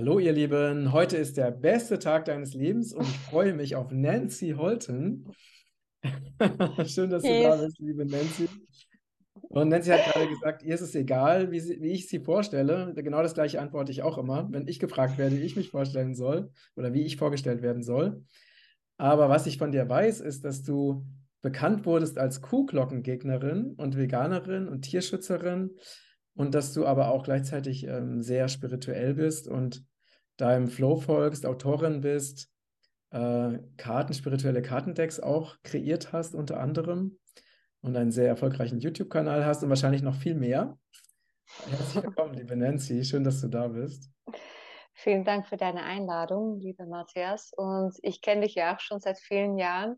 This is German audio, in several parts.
Hallo ihr Lieben, heute ist der beste Tag deines Lebens und ich freue mich auf Nancy Holten. Schön, dass du da bist, liebe Nancy. Und Nancy hat gerade gesagt, ihr ist es egal, wie, sie, wie ich sie vorstelle. Genau das gleiche antworte ich auch immer, wenn ich gefragt werde, wie ich mich vorstellen soll oder wie ich vorgestellt werden soll. Aber was ich von dir weiß, ist, dass du bekannt wurdest als Kuhglockengegnerin und Veganerin und Tierschützerin und dass du aber auch gleichzeitig ähm, sehr spirituell bist und deinem Flow folgst, Autorin bist, äh, Karten, spirituelle Kartendecks auch kreiert hast unter anderem und einen sehr erfolgreichen YouTube-Kanal hast und wahrscheinlich noch viel mehr. Herzlich willkommen, liebe Nancy. Schön, dass du da bist. Vielen Dank für deine Einladung, lieber Matthias. Und ich kenne dich ja auch schon seit vielen Jahren,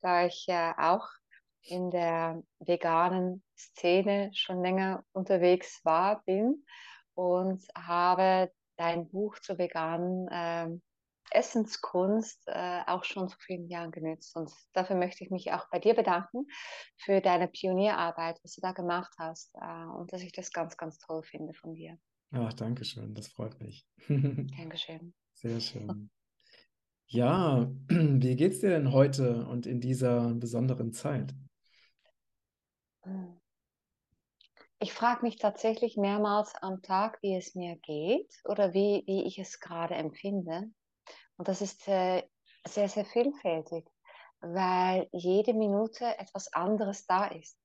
da ich ja auch in der veganen Szene schon länger unterwegs war, bin und habe dein Buch zur veganen äh, Essenskunst äh, auch schon vor vielen Jahren genützt. Und dafür möchte ich mich auch bei dir bedanken für deine Pionierarbeit, was du da gemacht hast äh, und dass ich das ganz, ganz toll finde von dir. Ach, danke schön, das freut mich. Dankeschön. Sehr schön. Ja, wie geht's dir denn heute und in dieser besonderen Zeit? Ich frage mich tatsächlich mehrmals am Tag, wie es mir geht oder wie, wie ich es gerade empfinde. Und das ist äh, sehr, sehr vielfältig, weil jede Minute etwas anderes da ist.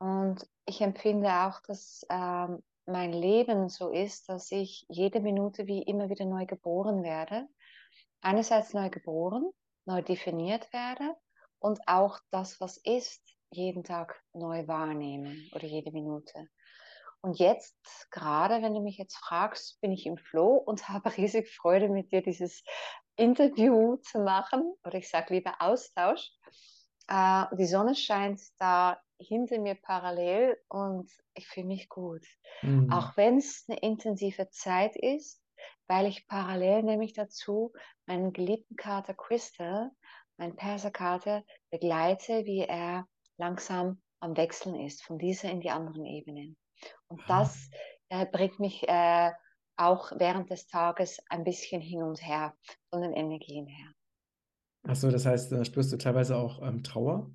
Und ich empfinde auch, dass ähm, mein Leben so ist, dass ich jede Minute wie immer wieder neu geboren werde. Einerseits neu geboren, neu definiert werde und auch das, was ist, jeden Tag neu wahrnehmen oder jede Minute. Und jetzt, gerade wenn du mich jetzt fragst, bin ich im Flow und habe riesig Freude, mit dir dieses Interview zu machen. Oder ich sage lieber Austausch. Äh, die Sonne scheint da hinter mir parallel und ich fühle mich gut. Mhm. Auch wenn es eine intensive Zeit ist, weil ich parallel nämlich dazu meinen geliebten Kater Crystal, meinen Perserkater, begleite, wie er langsam am Wechseln ist, von dieser in die anderen Ebenen. Und das äh, bringt mich äh, auch während des Tages ein bisschen hin und her von den Energien her. Achso, das heißt, da spürst du teilweise auch ähm, Trauer?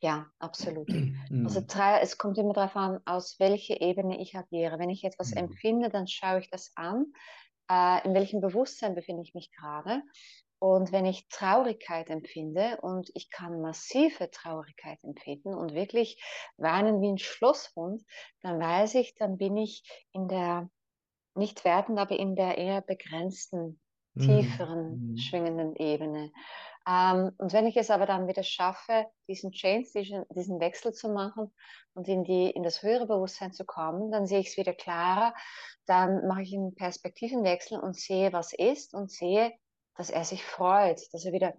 Ja, absolut. Mhm. Also es kommt immer darauf an, aus welcher Ebene ich agiere. Wenn ich etwas mhm. empfinde, dann schaue ich das an. Äh, in welchem Bewusstsein befinde ich mich gerade? Und wenn ich Traurigkeit empfinde und ich kann massive Traurigkeit empfinden und wirklich weinen wie ein Schlosshund, dann weiß ich, dann bin ich in der, nicht wertend, aber in der eher begrenzten, mhm. tieferen, mhm. schwingenden Ebene. Ähm, und wenn ich es aber dann wieder schaffe, diesen Change, diesen, diesen Wechsel zu machen und in, die, in das höhere Bewusstsein zu kommen, dann sehe ich es wieder klarer. Dann mache ich einen Perspektivenwechsel und sehe, was ist und sehe, dass er sich freut, dass er wieder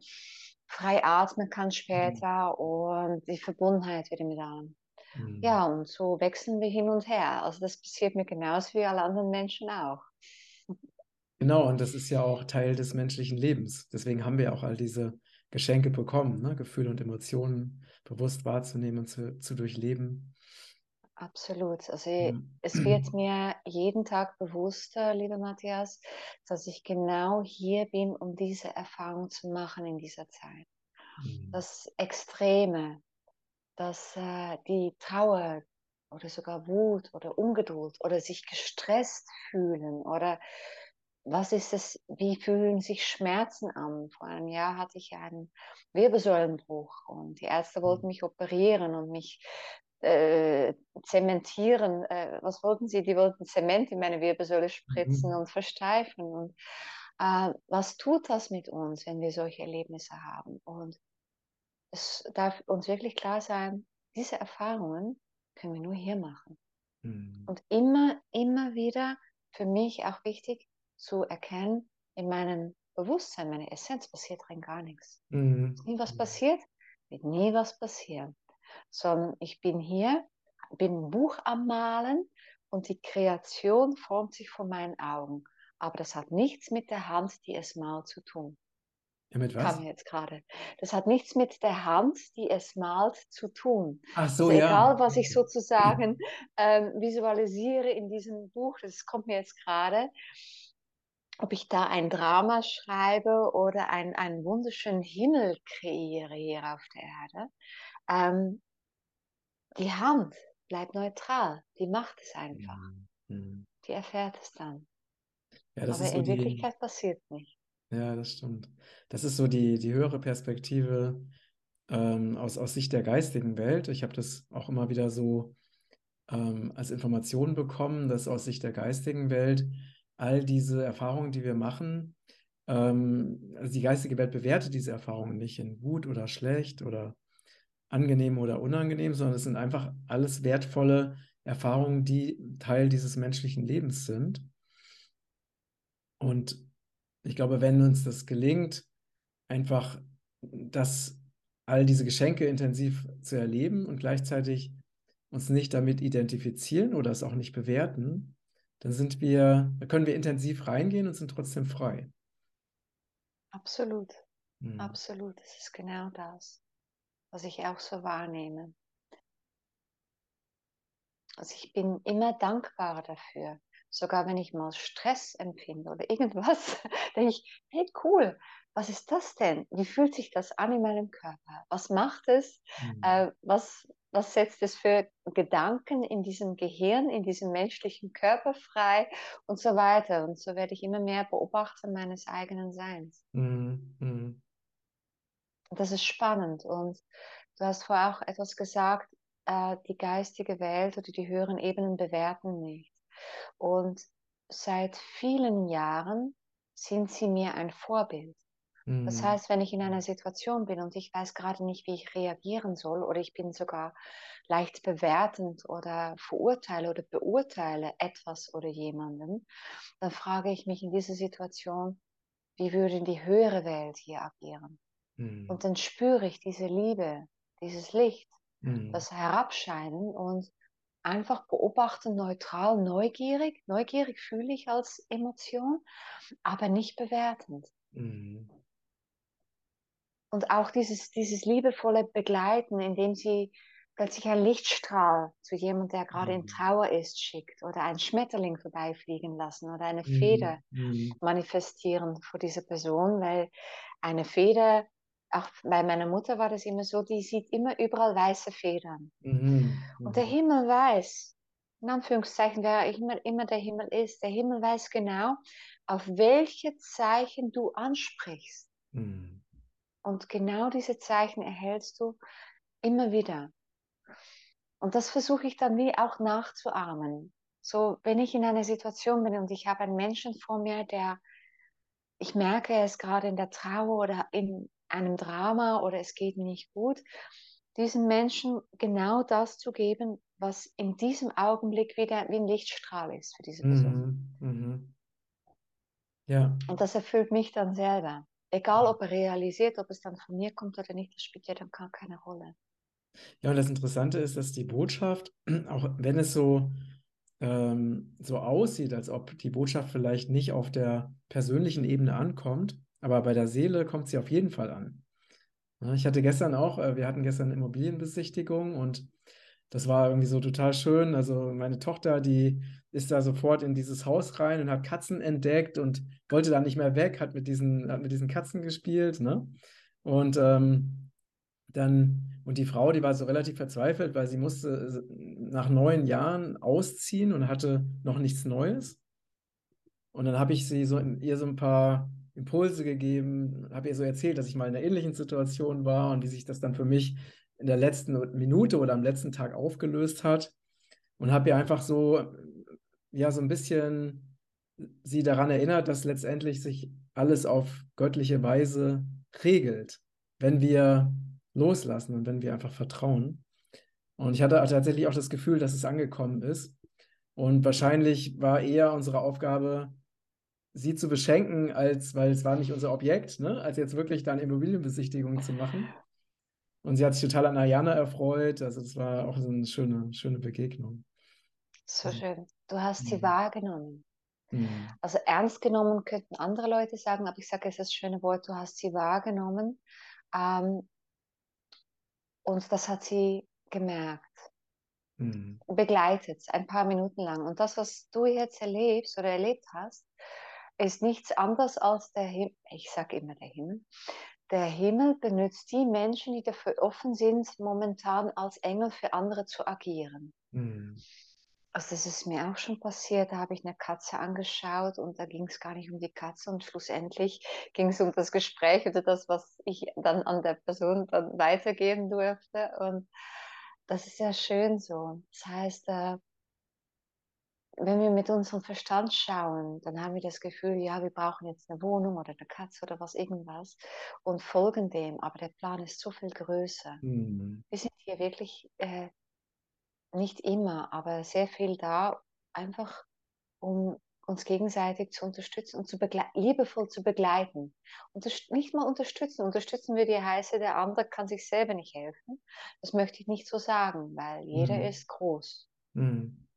frei atmen kann später mhm. und die Verbundenheit wieder mit allem. Mhm. Ja, und so wechseln wir hin und her. Also das passiert mir genauso wie alle anderen Menschen auch. Genau, und das ist ja auch Teil des menschlichen Lebens. Deswegen haben wir auch all diese Geschenke bekommen, ne? Gefühle und Emotionen bewusst wahrzunehmen und zu, zu durchleben. Absolut. Also ja. es wird mir jeden Tag bewusster, lieber Matthias, dass ich genau hier bin, um diese Erfahrung zu machen in dieser Zeit. Mhm. Das Extreme, dass äh, die Trauer oder sogar Wut oder Ungeduld oder sich gestresst fühlen oder was ist es, wie fühlen sich Schmerzen an? Vor einem Jahr hatte ich einen Wirbelsäulenbruch und die Ärzte wollten mhm. mich operieren und mich äh, zementieren. Äh, was wollten sie? Die wollten Zement in meine Wirbelsäule spritzen mhm. und versteifen. Und äh, was tut das mit uns, wenn wir solche Erlebnisse haben? Und es darf uns wirklich klar sein, diese Erfahrungen können wir nur hier machen. Mhm. Und immer, immer wieder für mich auch wichtig zu erkennen, in meinem Bewusstsein, meine Essenz passiert rein gar nichts. Mhm. Ist nie was passiert, wird nie was passieren sondern ich bin hier, bin ein Buch am Malen und die Kreation formt sich vor meinen Augen. Aber das hat nichts mit der Hand, die es malt, zu tun. Ja, mit was? Kam jetzt gerade. Das hat nichts mit der Hand, die es malt, zu tun. Ach so, also ja. Egal, was ich sozusagen ähm, visualisiere in diesem Buch, das kommt mir jetzt gerade. ob ich da ein Drama schreibe oder ein, einen wunderschönen Himmel kreiere hier auf der Erde. Ähm, die Hand bleibt neutral, die macht es einfach. Mhm. Die erfährt es dann. Ja, Aber in so Wirklichkeit die, passiert nicht. Ja, das stimmt. Das ist so die, die höhere Perspektive ähm, aus, aus Sicht der geistigen Welt. Ich habe das auch immer wieder so ähm, als Information bekommen, dass aus Sicht der geistigen Welt all diese Erfahrungen, die wir machen, ähm, also die geistige Welt bewertet diese Erfahrungen nicht in gut oder schlecht oder angenehm oder unangenehm, sondern es sind einfach alles wertvolle Erfahrungen, die Teil dieses menschlichen Lebens sind. Und ich glaube, wenn uns das gelingt, einfach das, all diese Geschenke intensiv zu erleben und gleichzeitig uns nicht damit identifizieren oder es auch nicht bewerten, dann sind wir, können wir intensiv reingehen und sind trotzdem frei. Absolut, hm. absolut. Das ist genau das, was ich auch so wahrnehme. Also ich bin immer dankbar dafür. Sogar wenn ich mal Stress empfinde oder irgendwas, denke ich, hey cool, was ist das denn? Wie fühlt sich das an in meinem Körper? Was macht es? Mhm. Äh, was, was setzt es für Gedanken in diesem Gehirn, in diesem menschlichen Körper frei und so weiter. Und so werde ich immer mehr Beobachter meines eigenen Seins. Mhm. Das ist spannend. Und du hast vorher auch etwas gesagt, äh, die geistige Welt oder die höheren Ebenen bewerten nicht. Und seit vielen Jahren sind sie mir ein Vorbild. Das mhm. heißt, wenn ich in einer Situation bin und ich weiß gerade nicht, wie ich reagieren soll oder ich bin sogar leicht bewertend oder verurteile oder beurteile etwas oder jemanden, dann frage ich mich in dieser Situation, wie würde die höhere Welt hier agieren? Mhm. Und dann spüre ich diese Liebe, dieses Licht, mhm. das Herabscheinen und einfach beobachten, neutral, neugierig. Neugierig fühle ich als Emotion, aber nicht bewertend. Mhm und auch dieses, dieses liebevolle Begleiten, indem sie plötzlich ein Lichtstrahl zu jemandem, der gerade in mhm. Trauer ist, schickt oder einen Schmetterling vorbeifliegen lassen oder eine Feder mhm. manifestieren vor dieser Person, weil eine Feder, auch bei meiner Mutter war das immer so, die sieht immer überall weiße Federn. Mhm. Und der mhm. Himmel weiß, in Anführungszeichen, wer immer, immer der Himmel ist, der Himmel weiß genau, auf welche Zeichen du ansprichst. Mhm. Und genau diese Zeichen erhältst du immer wieder. Und das versuche ich dann wie auch nachzuahmen. So, wenn ich in einer Situation bin und ich habe einen Menschen vor mir, der, ich merke, er ist gerade in der Trauer oder in einem Drama oder es geht nicht gut, diesem Menschen genau das zu geben, was in diesem Augenblick wieder wie ein Lichtstrahl ist für diese Person. Mhm, mh. Ja. Und das erfüllt mich dann selber. Egal, ob er realisiert, ob es dann von mir kommt oder nicht, das spielt ja dann gar keine Rolle. Ja, und das Interessante ist, dass die Botschaft, auch wenn es so, ähm, so aussieht, als ob die Botschaft vielleicht nicht auf der persönlichen Ebene ankommt, aber bei der Seele kommt sie auf jeden Fall an. Ich hatte gestern auch, äh, wir hatten gestern Immobilienbesichtigung und das war irgendwie so total schön. Also meine Tochter, die ist da sofort in dieses Haus rein und hat Katzen entdeckt und wollte da nicht mehr weg, hat mit diesen, hat mit diesen Katzen gespielt, ne? Und ähm, dann, und die Frau, die war so relativ verzweifelt, weil sie musste nach neun Jahren ausziehen und hatte noch nichts Neues. Und dann habe ich sie so ihr so ein paar Impulse gegeben, habe ihr so erzählt, dass ich mal in einer ähnlichen Situation war und wie sich das dann für mich in der letzten Minute oder am letzten Tag aufgelöst hat und habe ihr einfach so, ja, so ein bisschen sie daran erinnert, dass letztendlich sich alles auf göttliche Weise regelt, wenn wir loslassen und wenn wir einfach vertrauen. Und ich hatte tatsächlich auch das Gefühl, dass es angekommen ist. Und wahrscheinlich war eher unsere Aufgabe, sie zu beschenken, als, weil es war nicht unser Objekt, ne, als jetzt wirklich dann Immobilienbesichtigungen zu machen. Und sie hat sich total an Ayana erfreut. Also das war auch so eine schöne, schöne Begegnung. So schön. Du hast sie mhm. wahrgenommen. Mhm. Also ernst genommen könnten andere Leute sagen, aber ich sage es ist das schöne Wort, du hast sie wahrgenommen. Ähm, und das hat sie gemerkt. Mhm. Begleitet, ein paar Minuten lang. Und das, was du jetzt erlebst oder erlebt hast, ist nichts anderes als der Himmel. Ich sage immer der Himmel. Der Himmel benutzt die Menschen, die dafür offen sind, momentan als Engel für andere zu agieren. Mhm. Also das ist mir auch schon passiert, da habe ich eine Katze angeschaut und da ging es gar nicht um die Katze und schlussendlich ging es um das Gespräch oder das, was ich dann an der Person dann weitergeben durfte und das ist ja schön so. Das heißt, wenn wir mit unserem Verstand schauen, dann haben wir das Gefühl, ja, wir brauchen jetzt eine Wohnung oder eine Katze oder was irgendwas und folgen dem, aber der Plan ist so viel größer. Mhm. Wir sind hier wirklich äh, nicht immer, aber sehr viel da, einfach um uns gegenseitig zu unterstützen und zu liebevoll zu begleiten. Und nicht mal unterstützen. Unterstützen würde ja heißen, der andere kann sich selber nicht helfen. Das möchte ich nicht so sagen, weil jeder mhm. ist groß. Mhm.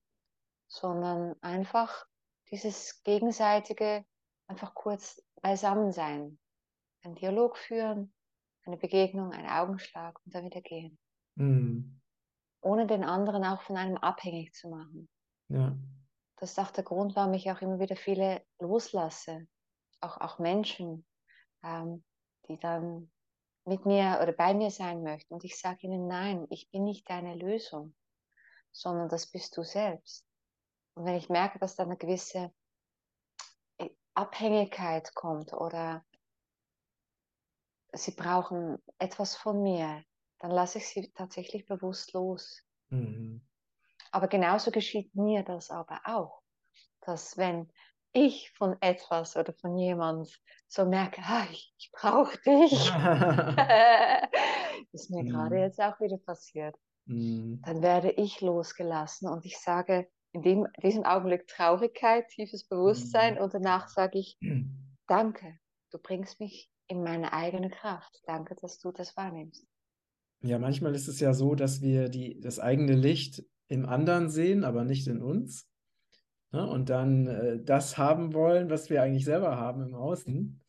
Sondern einfach dieses gegenseitige, einfach kurz beisammen sein. Einen Dialog führen, eine Begegnung, einen Augenschlag und dann wieder gehen. Mhm ohne den anderen auch von einem abhängig zu machen. Ja. Das ist auch der Grund, warum ich auch immer wieder viele loslasse. Auch, auch Menschen, ähm, die dann mit mir oder bei mir sein möchten. Und ich sage ihnen, nein, ich bin nicht deine Lösung, sondern das bist du selbst. Und wenn ich merke, dass da eine gewisse äh, Abhängigkeit kommt oder sie brauchen etwas von mir, dann lasse ich sie tatsächlich bewusst los. Mhm. Aber genauso geschieht mir das aber auch, dass wenn ich von etwas oder von jemand so merke, ah, ich, ich brauche dich, ist mir mhm. gerade jetzt auch wieder passiert, mhm. dann werde ich losgelassen und ich sage in dem, diesem Augenblick Traurigkeit, tiefes Bewusstsein mhm. und danach sage ich, danke, du bringst mich in meine eigene Kraft. Danke, dass du das wahrnimmst. Ja, manchmal ist es ja so, dass wir die, das eigene Licht im anderen sehen, aber nicht in uns. Ne? Und dann äh, das haben wollen, was wir eigentlich selber haben im Außen.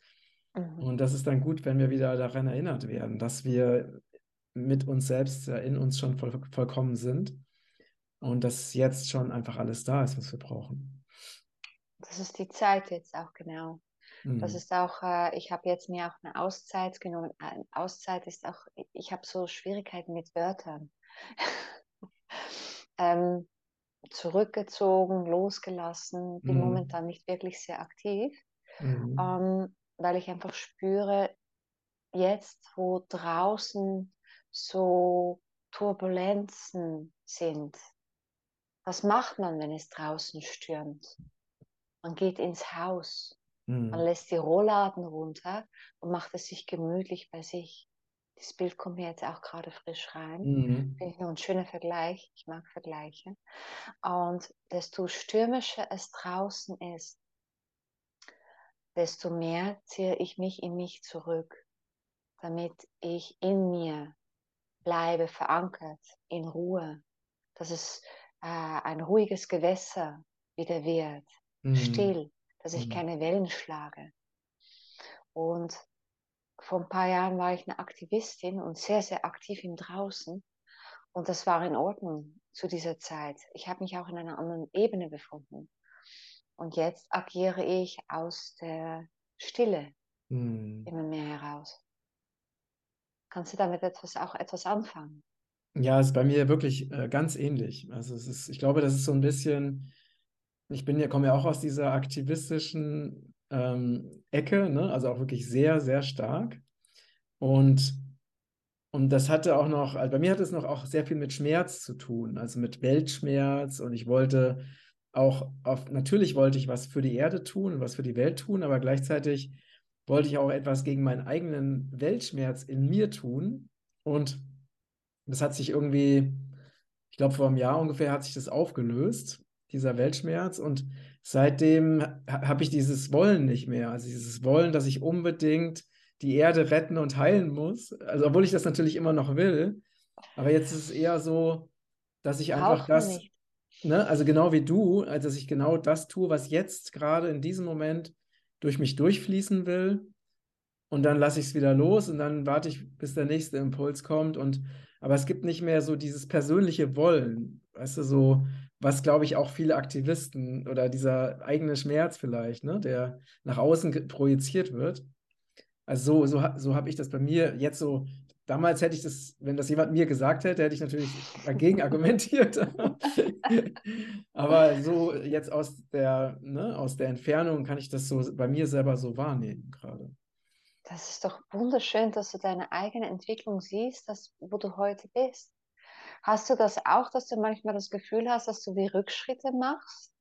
Mhm. Und das ist dann gut, wenn wir wieder daran erinnert werden, dass wir mit uns selbst ja, in uns schon voll, vollkommen sind und dass jetzt schon einfach alles da ist, was wir brauchen. Das ist die Zeit jetzt auch genau. Mhm. Das ist auch, äh, ich habe jetzt mir auch eine Auszeit genommen. Eine Auszeit ist auch, ich habe so Schwierigkeiten mit Wörtern. ähm, zurückgezogen, losgelassen, bin mhm. momentan nicht wirklich sehr aktiv, mhm. ähm, weil ich einfach spüre, jetzt wo draußen so Turbulenzen sind, was macht man, wenn es draußen stürmt? Man geht ins Haus, Mhm. Man lässt die Rollladen runter und macht es sich gemütlich bei sich. Das Bild kommt mir jetzt auch gerade frisch rein. Mhm. Finde ich nur ein schöner Vergleich. Ich mag Vergleiche. Und desto stürmischer es draußen ist, desto mehr ziehe ich mich in mich zurück, damit ich in mir bleibe, verankert, in Ruhe, dass es äh, ein ruhiges Gewässer wieder wird, mhm. still, dass ich mhm. keine Wellen schlage. Und vor ein paar Jahren war ich eine Aktivistin und sehr, sehr aktiv im Draußen. Und das war in Ordnung zu dieser Zeit. Ich habe mich auch in einer anderen Ebene befunden. Und jetzt agiere ich aus der Stille hm. immer mehr heraus. Kannst du damit etwas, auch etwas anfangen? Ja, es ist bei mir wirklich äh, ganz ähnlich. Also es ist, ich glaube, das ist so ein bisschen ich bin ja, komme ja auch aus dieser aktivistischen ähm, Ecke, ne? also auch wirklich sehr, sehr stark. Und, und das hatte auch noch, also bei mir hat es noch auch sehr viel mit Schmerz zu tun, also mit Weltschmerz. Und ich wollte auch auf, natürlich wollte ich was für die Erde tun was für die Welt tun, aber gleichzeitig wollte ich auch etwas gegen meinen eigenen Weltschmerz in mir tun. Und das hat sich irgendwie, ich glaube, vor einem Jahr ungefähr hat sich das aufgelöst dieser Weltschmerz. Und seitdem habe ich dieses Wollen nicht mehr. Also dieses Wollen, dass ich unbedingt die Erde retten und heilen muss. Also obwohl ich das natürlich immer noch will. Aber jetzt ist es eher so, dass ich einfach Auch das, ne, also genau wie du, also dass ich genau das tue, was jetzt gerade in diesem Moment durch mich durchfließen will. Und dann lasse ich es wieder los und dann warte ich, bis der nächste Impuls kommt. Und aber es gibt nicht mehr so dieses persönliche Wollen, weißt du, so was, glaube ich, auch viele Aktivisten oder dieser eigene Schmerz vielleicht, ne, der nach außen projiziert wird. Also so, so, so habe ich das bei mir jetzt so. Damals hätte ich das, wenn das jemand mir gesagt hätte, hätte ich natürlich dagegen argumentiert. Aber so jetzt aus der, ne, aus der Entfernung kann ich das so bei mir selber so wahrnehmen gerade. Das ist doch wunderschön, dass du deine eigene Entwicklung siehst, dass, wo du heute bist. Hast du das auch, dass du manchmal das Gefühl hast, dass du wie Rückschritte machst?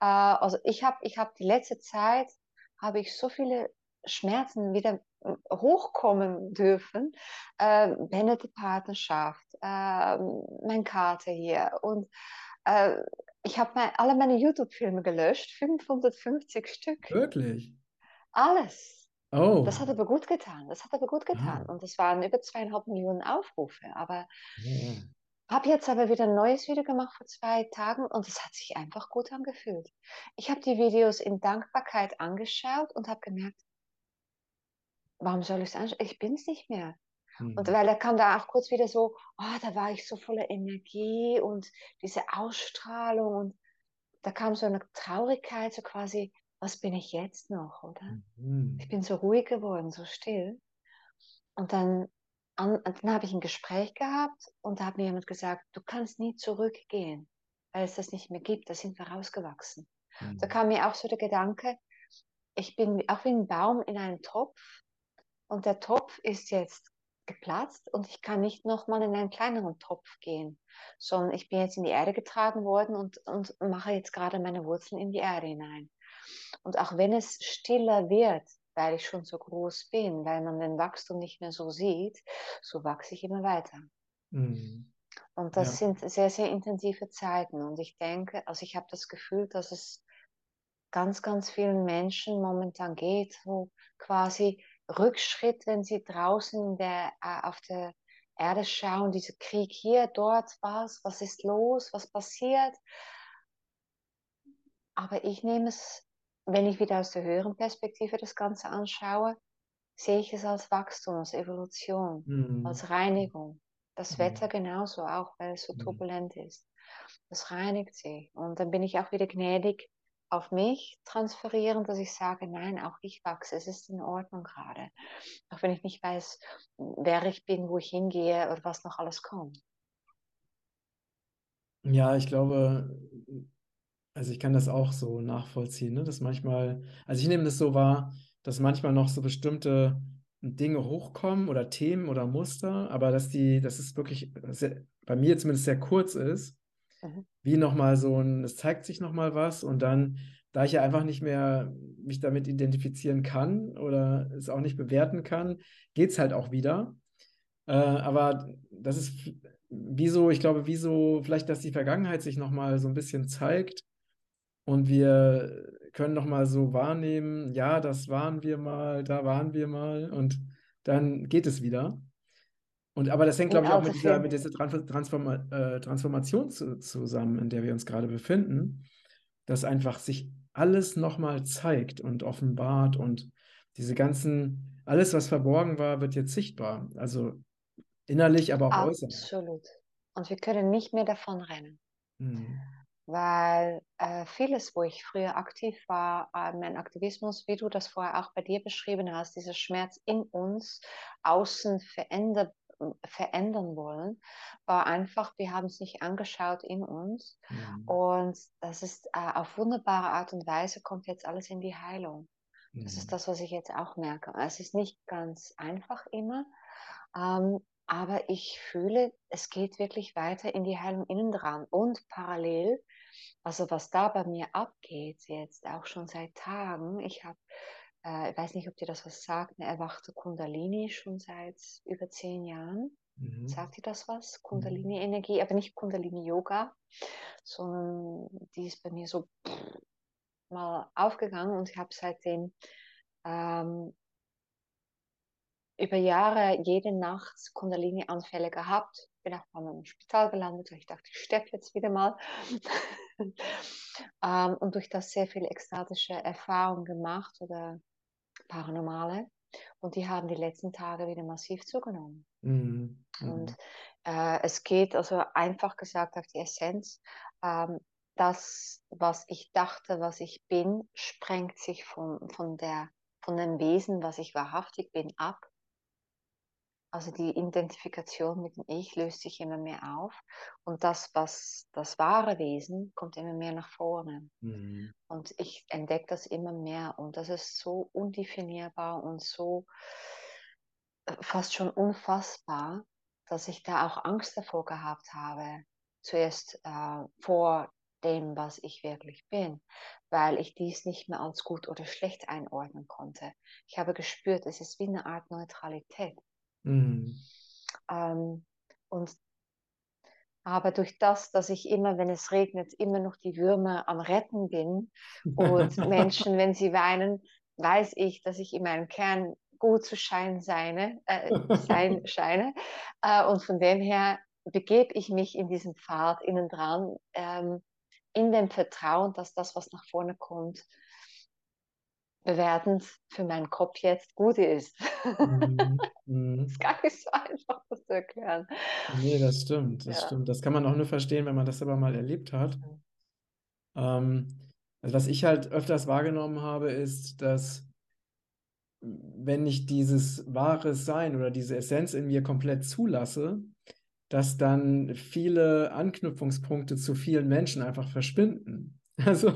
Äh, also ich habe ich hab die letzte Zeit, habe ich so viele Schmerzen wieder äh, hochkommen dürfen. Äh, beendete Partnerschaft, äh, mein Kater hier und äh, ich habe mein, alle meine YouTube-Filme gelöscht, 550 Stück. Wirklich? Alles. Oh. Das hat aber gut getan. Das hat aber gut getan. Ah. Und das waren über zweieinhalb Millionen Aufrufe. Aber ja. habe jetzt aber wieder ein neues Video gemacht vor zwei Tagen und es hat sich einfach gut angefühlt. Ich habe die Videos in Dankbarkeit angeschaut und habe gemerkt, warum soll ich es anschauen? Ich bin es nicht mehr. Mhm. Und weil er kam da auch kurz wieder so, oh, da war ich so voller Energie und diese Ausstrahlung und da kam so eine Traurigkeit, so quasi, was bin ich jetzt noch, oder? Mhm. Ich bin so ruhig geworden, so still. Und dann, an, dann habe ich ein Gespräch gehabt und da hat mir jemand gesagt, du kannst nie zurückgehen, weil es das nicht mehr gibt, da sind wir rausgewachsen. Mhm. Da kam mir auch so der Gedanke, ich bin auch wie ein Baum in einem Topf und der Topf ist jetzt geplatzt und ich kann nicht nochmal in einen kleineren Topf gehen, sondern ich bin jetzt in die Erde getragen worden und, und mache jetzt gerade meine Wurzeln in die Erde hinein. Und auch wenn es stiller wird, weil ich schon so groß bin, weil man den Wachstum nicht mehr so sieht, so wachse ich immer weiter. Mhm. Und das ja. sind sehr, sehr intensive Zeiten. Und ich denke, also ich habe das Gefühl, dass es ganz, ganz vielen Menschen momentan geht, wo quasi Rückschritt, wenn sie draußen der, äh, auf der Erde schauen, dieser Krieg hier, dort, was, was ist los, was passiert. Aber ich nehme es, wenn ich wieder aus der höheren Perspektive das Ganze anschaue, sehe ich es als Wachstum, als Evolution, mhm. als Reinigung. Das mhm. Wetter genauso, auch weil es so mhm. turbulent ist. Das reinigt sich. Und dann bin ich auch wieder gnädig auf mich transferieren, dass ich sage, nein, auch ich wachse, es ist in Ordnung gerade. Auch wenn ich nicht weiß, wer ich bin, wo ich hingehe oder was noch alles kommt. Ja, ich glaube, also ich kann das auch so nachvollziehen, ne? dass manchmal, also ich nehme das so wahr, dass manchmal noch so bestimmte Dinge hochkommen oder Themen oder Muster, aber dass die, das ist wirklich, sehr, bei mir zumindest sehr kurz ist Mhm. Wie nochmal so ein, es zeigt sich nochmal was und dann, da ich ja einfach nicht mehr mich damit identifizieren kann oder es auch nicht bewerten kann, geht es halt auch wieder. Äh, aber das ist wieso, ich glaube, wieso vielleicht, dass die Vergangenheit sich nochmal so ein bisschen zeigt und wir können nochmal so wahrnehmen, ja, das waren wir mal, da waren wir mal und dann geht es wieder. Und aber das hängt, glaube ich, auch mit dieser, mit dieser Transform äh, Transformation zu, zusammen, in der wir uns gerade befinden, dass einfach sich alles nochmal zeigt und offenbart und diese ganzen, alles, was verborgen war, wird jetzt sichtbar. Also innerlich, aber auch Absolut. äußerlich. Absolut. Und wir können nicht mehr davon rennen. Mhm. Weil äh, vieles, wo ich früher aktiv war, äh, mein Aktivismus, wie du das vorher auch bei dir beschrieben hast, dieser Schmerz in uns, außen verändert verändern wollen, war einfach, wir haben es nicht angeschaut in uns. Mhm. Und das ist äh, auf wunderbare Art und Weise kommt jetzt alles in die Heilung. Mhm. Das ist mhm. das, was ich jetzt auch merke. Es ist nicht ganz einfach immer, ähm, aber ich fühle, es geht wirklich weiter in die Heilung innen dran. Und parallel, also was da bei mir abgeht, jetzt auch schon seit Tagen, ich habe äh, ich weiß nicht, ob dir das was sagt, eine erwachte Kundalini schon seit über zehn Jahren. Mhm. Sagt dir das was? Mhm. Kundalini-Energie, aber nicht Kundalini-Yoga, sondern die ist bei mir so mal aufgegangen und ich habe seitdem ähm, über Jahre jede Nacht Kundalini-Anfälle gehabt. Bin auch mal im Spital gelandet, weil ich dachte, ich sterbe jetzt wieder mal. ähm, und durch das sehr viele ekstatische Erfahrungen gemacht oder paranormale. Und die haben die letzten Tage wieder massiv zugenommen. Mhm. Und mhm. äh, es geht also einfach gesagt auf die Essenz. Ähm, das, was ich dachte, was ich bin, sprengt sich von, von, der, von dem Wesen, was ich wahrhaftig bin, ab. Also die Identifikation mit dem Ich löst sich immer mehr auf und das, was das wahre Wesen, kommt immer mehr nach vorne. Mhm. Und ich entdecke das immer mehr und das ist so undefinierbar und so äh, fast schon unfassbar, dass ich da auch Angst davor gehabt habe, zuerst äh, vor dem, was ich wirklich bin, weil ich dies nicht mehr als gut oder schlecht einordnen konnte. Ich habe gespürt, es ist wie eine Art Neutralität. Mhm. Ähm, und aber durch das, dass ich immer, wenn es regnet, immer noch die Würmer am Retten bin und Menschen, wenn sie weinen, weiß ich, dass ich in meinem Kern gut zu scheinen seine, äh, sein scheine. Äh, und von dem her begebe ich mich in diesen Pfad innen dran, ähm, in dem Vertrauen, dass das, was nach vorne kommt, bewertend für meinen Kopf jetzt gut ist. Mhm. Mhm. das ist gar nicht so einfach, das zu erklären. Nee, das stimmt, das ja. stimmt. Das kann man auch nur verstehen, wenn man das aber mal erlebt hat. Mhm. Ähm, also was ich halt öfters wahrgenommen habe, ist, dass wenn ich dieses wahre Sein oder diese Essenz in mir komplett zulasse, dass dann viele Anknüpfungspunkte zu vielen Menschen einfach verschwinden. Also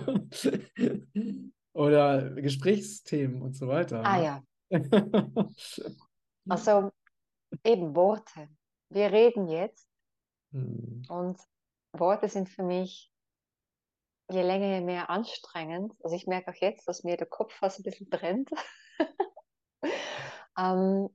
oder Gesprächsthemen und so weiter. Ah ne? ja. also eben Worte. Wir reden jetzt hm. und Worte sind für mich je länger, je mehr anstrengend. Also ich merke auch jetzt, dass mir der Kopf fast ein bisschen brennt. ähm,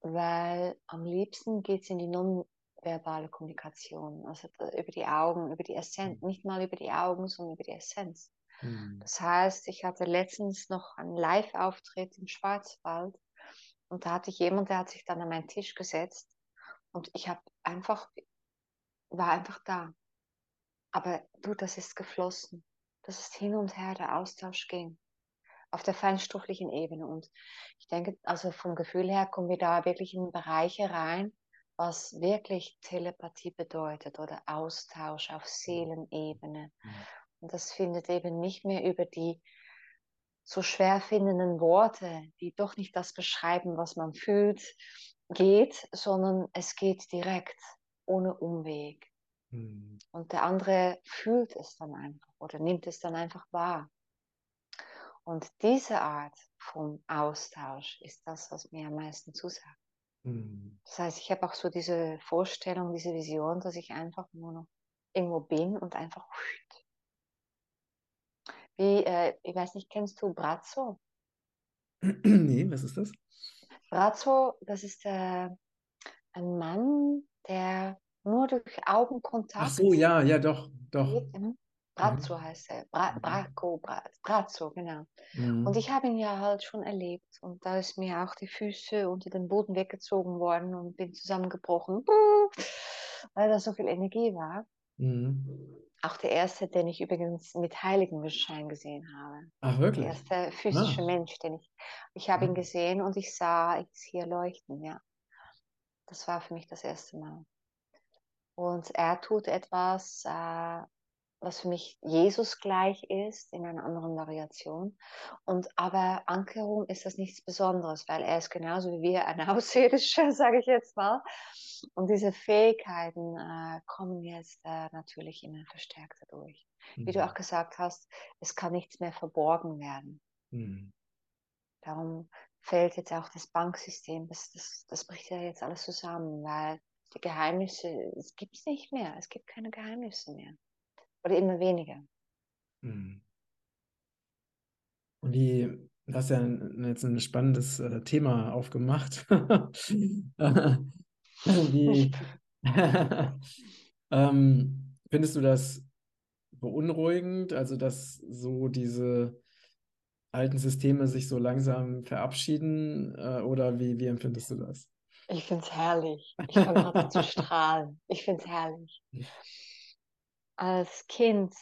weil am liebsten geht es in die nonverbale Kommunikation, also über die Augen, über die Essenz, hm. nicht mal über die Augen, sondern über die Essenz. Mhm. Das heißt, ich hatte letztens noch einen Live-Auftritt im Schwarzwald und da hatte ich jemanden, der hat sich dann an meinen Tisch gesetzt und ich habe einfach, war einfach da. Aber du, das ist geflossen. Das ist hin und her, der Austausch ging auf der feinstofflichen Ebene. Und ich denke, also vom Gefühl her kommen wir da wirklich in Bereiche rein, was wirklich Telepathie bedeutet oder Austausch auf Seelenebene. Mhm. Und das findet eben nicht mehr über die so schwer findenden Worte, die doch nicht das beschreiben, was man fühlt, geht, sondern es geht direkt, ohne Umweg. Mhm. Und der andere fühlt es dann einfach oder nimmt es dann einfach wahr. Und diese Art von Austausch ist das, was mir am meisten zusagt. Mhm. Das heißt, ich habe auch so diese Vorstellung, diese Vision, dass ich einfach nur noch irgendwo bin und einfach wie, äh, ich weiß nicht, kennst du Brazzo? nee, was ist das? Brazzo, das ist äh, ein Mann, der nur durch Augenkontakt. Ach so, ja, ja, doch, doch. Mhm. Brazzo mhm. heißt er. Bra mhm. Braco, Bra Brazzo, genau. Mhm. Und ich habe ihn ja halt schon erlebt. Und da ist mir auch die Füße unter den Boden weggezogen worden und bin zusammengebrochen, weil da so viel Energie war. Mhm. Auch der erste, den ich übrigens mit Heiligenschein gesehen habe. Ach, wirklich? Der erste physische ah. Mensch, den ich. Ich habe ihn ah. gesehen und ich sah es hier leuchten, ja. Das war für mich das erste Mal. Und er tut etwas, äh, was für mich Jesus gleich ist, in einer anderen Variation. Und aber Ankerung ist das nichts Besonderes, weil er ist genauso wie wir ein Außerirdischer, sage ich jetzt mal. Und diese Fähigkeiten äh, kommen jetzt äh, natürlich immer verstärkter durch. Mhm. Wie du mhm. auch gesagt hast, es kann nichts mehr verborgen werden. Mhm. Darum fällt jetzt auch das Banksystem, das, das, das bricht ja jetzt alles zusammen, weil die Geheimnisse, es gibt es nicht mehr, es gibt keine Geheimnisse mehr. Oder immer weniger. Hm. Und die, du hast ja jetzt ein spannendes äh, Thema aufgemacht. Wie ähm, findest du das beunruhigend, also dass so diese alten Systeme sich so langsam verabschieden äh, oder wie, wie empfindest du das? Ich finde es herrlich. Ich fange an zu strahlen. Ich finde es herrlich. Als Kind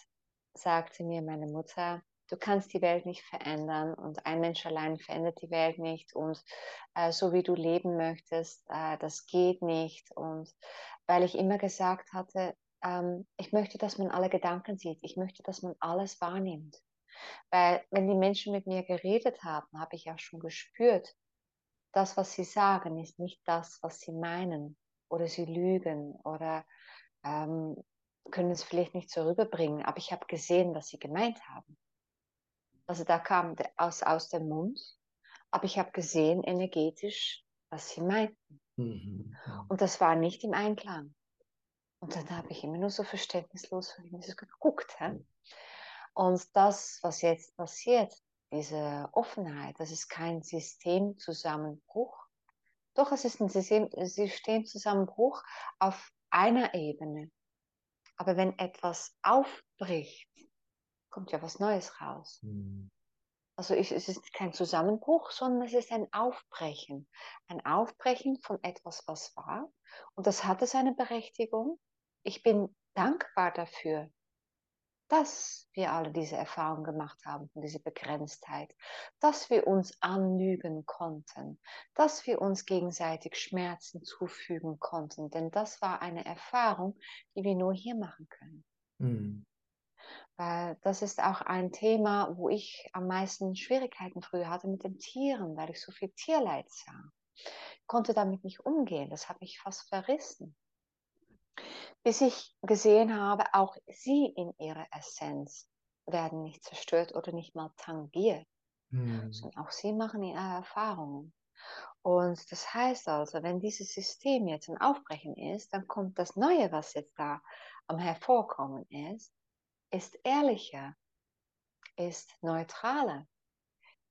sagte mir meine Mutter, du kannst die Welt nicht verändern und ein Mensch allein verändert die Welt nicht und äh, so wie du leben möchtest, äh, das geht nicht. Und weil ich immer gesagt hatte, ähm, ich möchte, dass man alle Gedanken sieht. Ich möchte, dass man alles wahrnimmt. Weil wenn die Menschen mit mir geredet haben, habe ich ja schon gespürt, das, was sie sagen, ist nicht das, was sie meinen. Oder sie lügen oder ähm, können es vielleicht nicht so rüberbringen. Aber ich habe gesehen, was sie gemeint haben. Also da kam aus, aus dem Mund, aber ich habe gesehen energetisch, was sie meinten. Mhm. Und das war nicht im Einklang. Und dann habe ich immer nur so verständnislos geguckt. Hä? Und das, was jetzt passiert, diese Offenheit, das ist kein Systemzusammenbruch. Doch, es ist ein Systemzusammenbruch auf einer Ebene. Aber wenn etwas aufbricht, kommt ja was Neues raus. Mhm. Also es ist kein Zusammenbruch, sondern es ist ein Aufbrechen. Ein Aufbrechen von etwas, was war. Und das hatte seine Berechtigung. Ich bin dankbar dafür, dass wir alle diese Erfahrung gemacht haben, diese Begrenztheit, dass wir uns anlügen konnten, dass wir uns gegenseitig Schmerzen zufügen konnten, denn das war eine Erfahrung, die wir nur hier machen können. Mhm. Weil das ist auch ein Thema, wo ich am meisten Schwierigkeiten früher hatte mit den Tieren, weil ich so viel Tierleid sah. Ich konnte damit nicht umgehen, das hat mich fast verrissen. Bis ich gesehen habe, auch sie in ihrer Essenz werden nicht zerstört oder nicht mal tangiert. Hm. Sondern auch sie machen ihre Erfahrungen. Und das heißt also, wenn dieses System jetzt ein Aufbrechen ist, dann kommt das Neue, was jetzt da am Hervorkommen ist, ist ehrlicher, ist neutraler,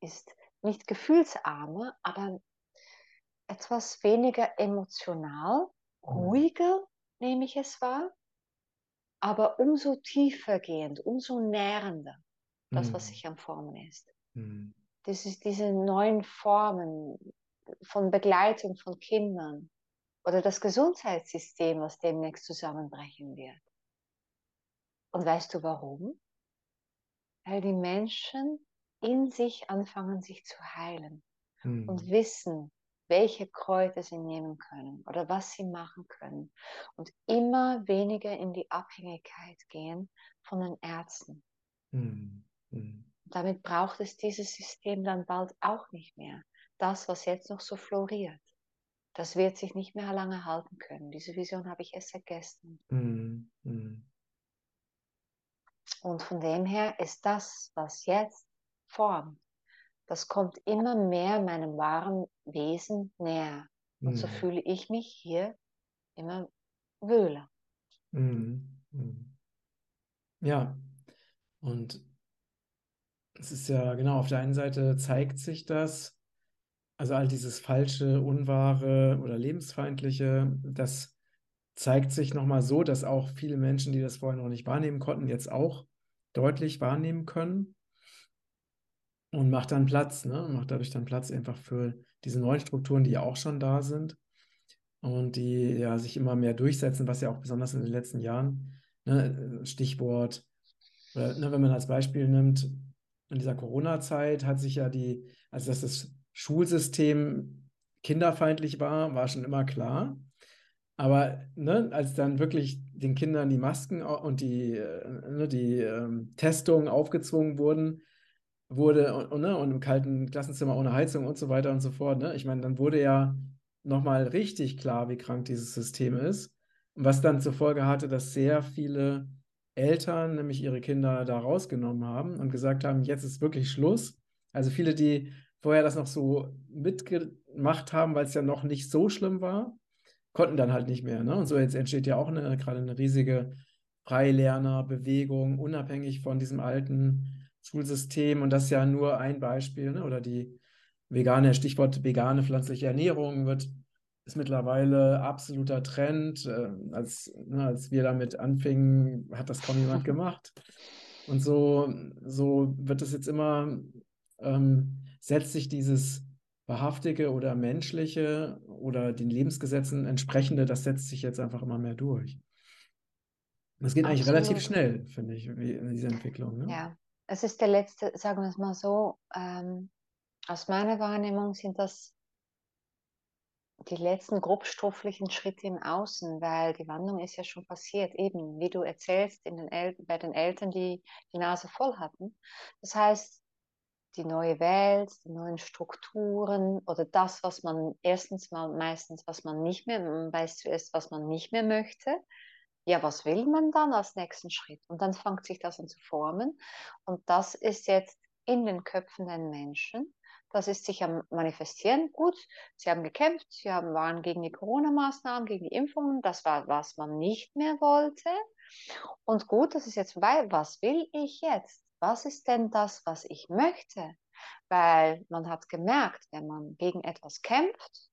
ist nicht gefühlsarmer, aber etwas weniger emotional, mhm. ruhiger nehme ich es wahr, aber umso tiefer gehend, umso nährender, das, was mhm. sich am Formen ist. Mhm. Das ist diese neuen Formen von Begleitung von Kindern oder das Gesundheitssystem, was demnächst zusammenbrechen wird. Und weißt du warum? Weil die Menschen in sich anfangen, sich zu heilen mhm. und wissen, welche Kräuter sie nehmen können oder was sie machen können und immer weniger in die Abhängigkeit gehen von den Ärzten. Mhm. Mhm. Damit braucht es dieses System dann bald auch nicht mehr. Das, was jetzt noch so floriert, das wird sich nicht mehr lange halten können. Diese Vision habe ich erst seit gestern. Mhm. mhm. Und von dem her ist das, was jetzt formt, das kommt immer mehr meinem wahren Wesen näher. Und mhm. so fühle ich mich hier immer wohler. Mhm. mhm. Ja, und es ist ja genau, auf der einen Seite zeigt sich das, also all dieses falsche, unwahre oder lebensfeindliche, das zeigt sich nochmal so, dass auch viele Menschen, die das vorher noch nicht wahrnehmen konnten, jetzt auch deutlich wahrnehmen können und macht dann Platz, ne? macht dadurch dann Platz einfach für diese neuen Strukturen, die ja auch schon da sind und die ja sich immer mehr durchsetzen, was ja auch besonders in den letzten Jahren, ne? Stichwort, oder, ne, wenn man als Beispiel nimmt, in dieser Corona-Zeit hat sich ja die, also dass das Schulsystem kinderfeindlich war, war schon immer klar. Aber ne, als dann wirklich den Kindern die Masken und die, äh, ne, die ähm, Testungen aufgezwungen wurden, wurde und, ne, und im kalten Klassenzimmer ohne Heizung und so weiter und so fort, ne? Ich meine, dann wurde ja nochmal richtig klar, wie krank dieses System ist. Und was dann zur Folge hatte, dass sehr viele Eltern nämlich ihre Kinder da rausgenommen haben und gesagt haben, jetzt ist wirklich Schluss. Also viele, die vorher das noch so mitgemacht haben, weil es ja noch nicht so schlimm war, konnten dann halt nicht mehr. Ne? Und so jetzt entsteht ja auch eine, gerade eine riesige Freilernerbewegung, unabhängig von diesem alten Schulsystem. Und das ist ja nur ein Beispiel. Ne? Oder die vegane, Stichwort vegane pflanzliche Ernährung wird ist mittlerweile absoluter Trend. Äh, als, ne, als wir damit anfingen, hat das kaum jemand gemacht. Und so, so wird es jetzt immer, ähm, setzt sich dieses wahrhaftige oder menschliche oder den Lebensgesetzen entsprechende, das setzt sich jetzt einfach immer mehr durch. Das geht Absolut. eigentlich relativ schnell, finde ich, dieser Entwicklung. Ne? Ja, es ist der letzte, sagen wir es mal so, ähm, aus meiner Wahrnehmung sind das die letzten grobstofflichen Schritte im Außen, weil die Wandlung ist ja schon passiert, eben wie du erzählst in den El bei den Eltern, die die Nase voll hatten. Das heißt, die neue Welt, die neuen Strukturen oder das, was man erstens mal meistens, was man nicht mehr, man weiß zuerst, was man nicht mehr möchte. Ja, was will man dann als nächsten Schritt? Und dann fängt sich das an zu formen. Und das ist jetzt in den Köpfen der Menschen. Das ist sich am Manifestieren. Gut, sie haben gekämpft, sie haben, waren gegen die Corona-Maßnahmen, gegen die Impfungen. Das war, was man nicht mehr wollte. Und gut, das ist jetzt vorbei. Was will ich jetzt? Was ist denn das, was ich möchte? Weil man hat gemerkt, wenn man gegen etwas kämpft,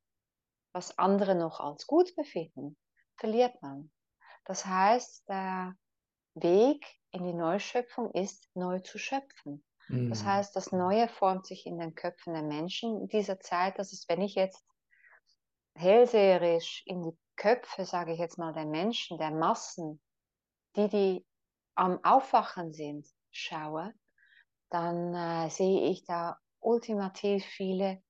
was andere noch als gut befinden, verliert man. Das heißt, der Weg in die Neuschöpfung ist, neu zu schöpfen. Das mhm. heißt, das Neue formt sich in den Köpfen der Menschen in dieser Zeit. Das ist, wenn ich jetzt hellseherisch in die Köpfe, sage ich jetzt mal, der Menschen, der Massen, die, die am Aufwachen sind, schaue, dann äh, sehe ich da ultimativ viele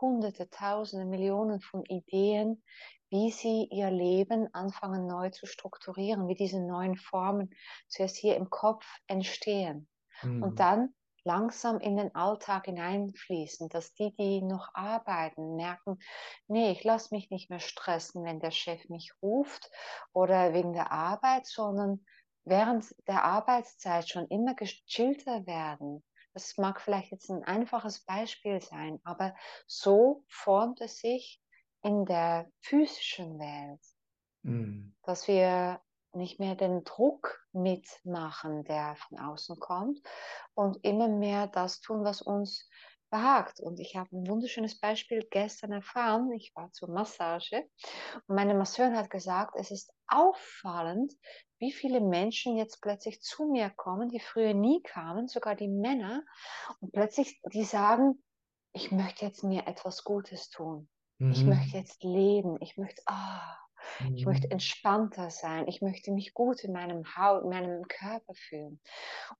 Hunderte, Tausende, Millionen von Ideen, wie sie ihr Leben anfangen neu zu strukturieren, wie diese neuen Formen zuerst hier im Kopf entstehen. Mhm. Und dann langsam in den Alltag hineinfließen, dass die, die noch arbeiten, merken, nee, ich lasse mich nicht mehr stressen, wenn der Chef mich ruft oder wegen der Arbeit, sondern während der Arbeitszeit schon immer gechillter werden. Das mag vielleicht jetzt ein einfaches Beispiel sein, aber so formt es sich in der physischen Welt, mhm. dass wir nicht mehr den Druck mitmachen, der von außen kommt und immer mehr das tun, was uns behagt. Und ich habe ein wunderschönes Beispiel gestern erfahren. Ich war zur Massage und meine Masseurin hat gesagt, es ist auffallend, wie viele Menschen jetzt plötzlich zu mir kommen, die früher nie kamen, sogar die Männer, und plötzlich die sagen, ich möchte jetzt mir etwas Gutes tun. Mhm. Ich möchte jetzt leben. Ich möchte, ah, mhm. ich möchte entspannter sein. Ich möchte mich gut in meinem Haut, in meinem Körper fühlen.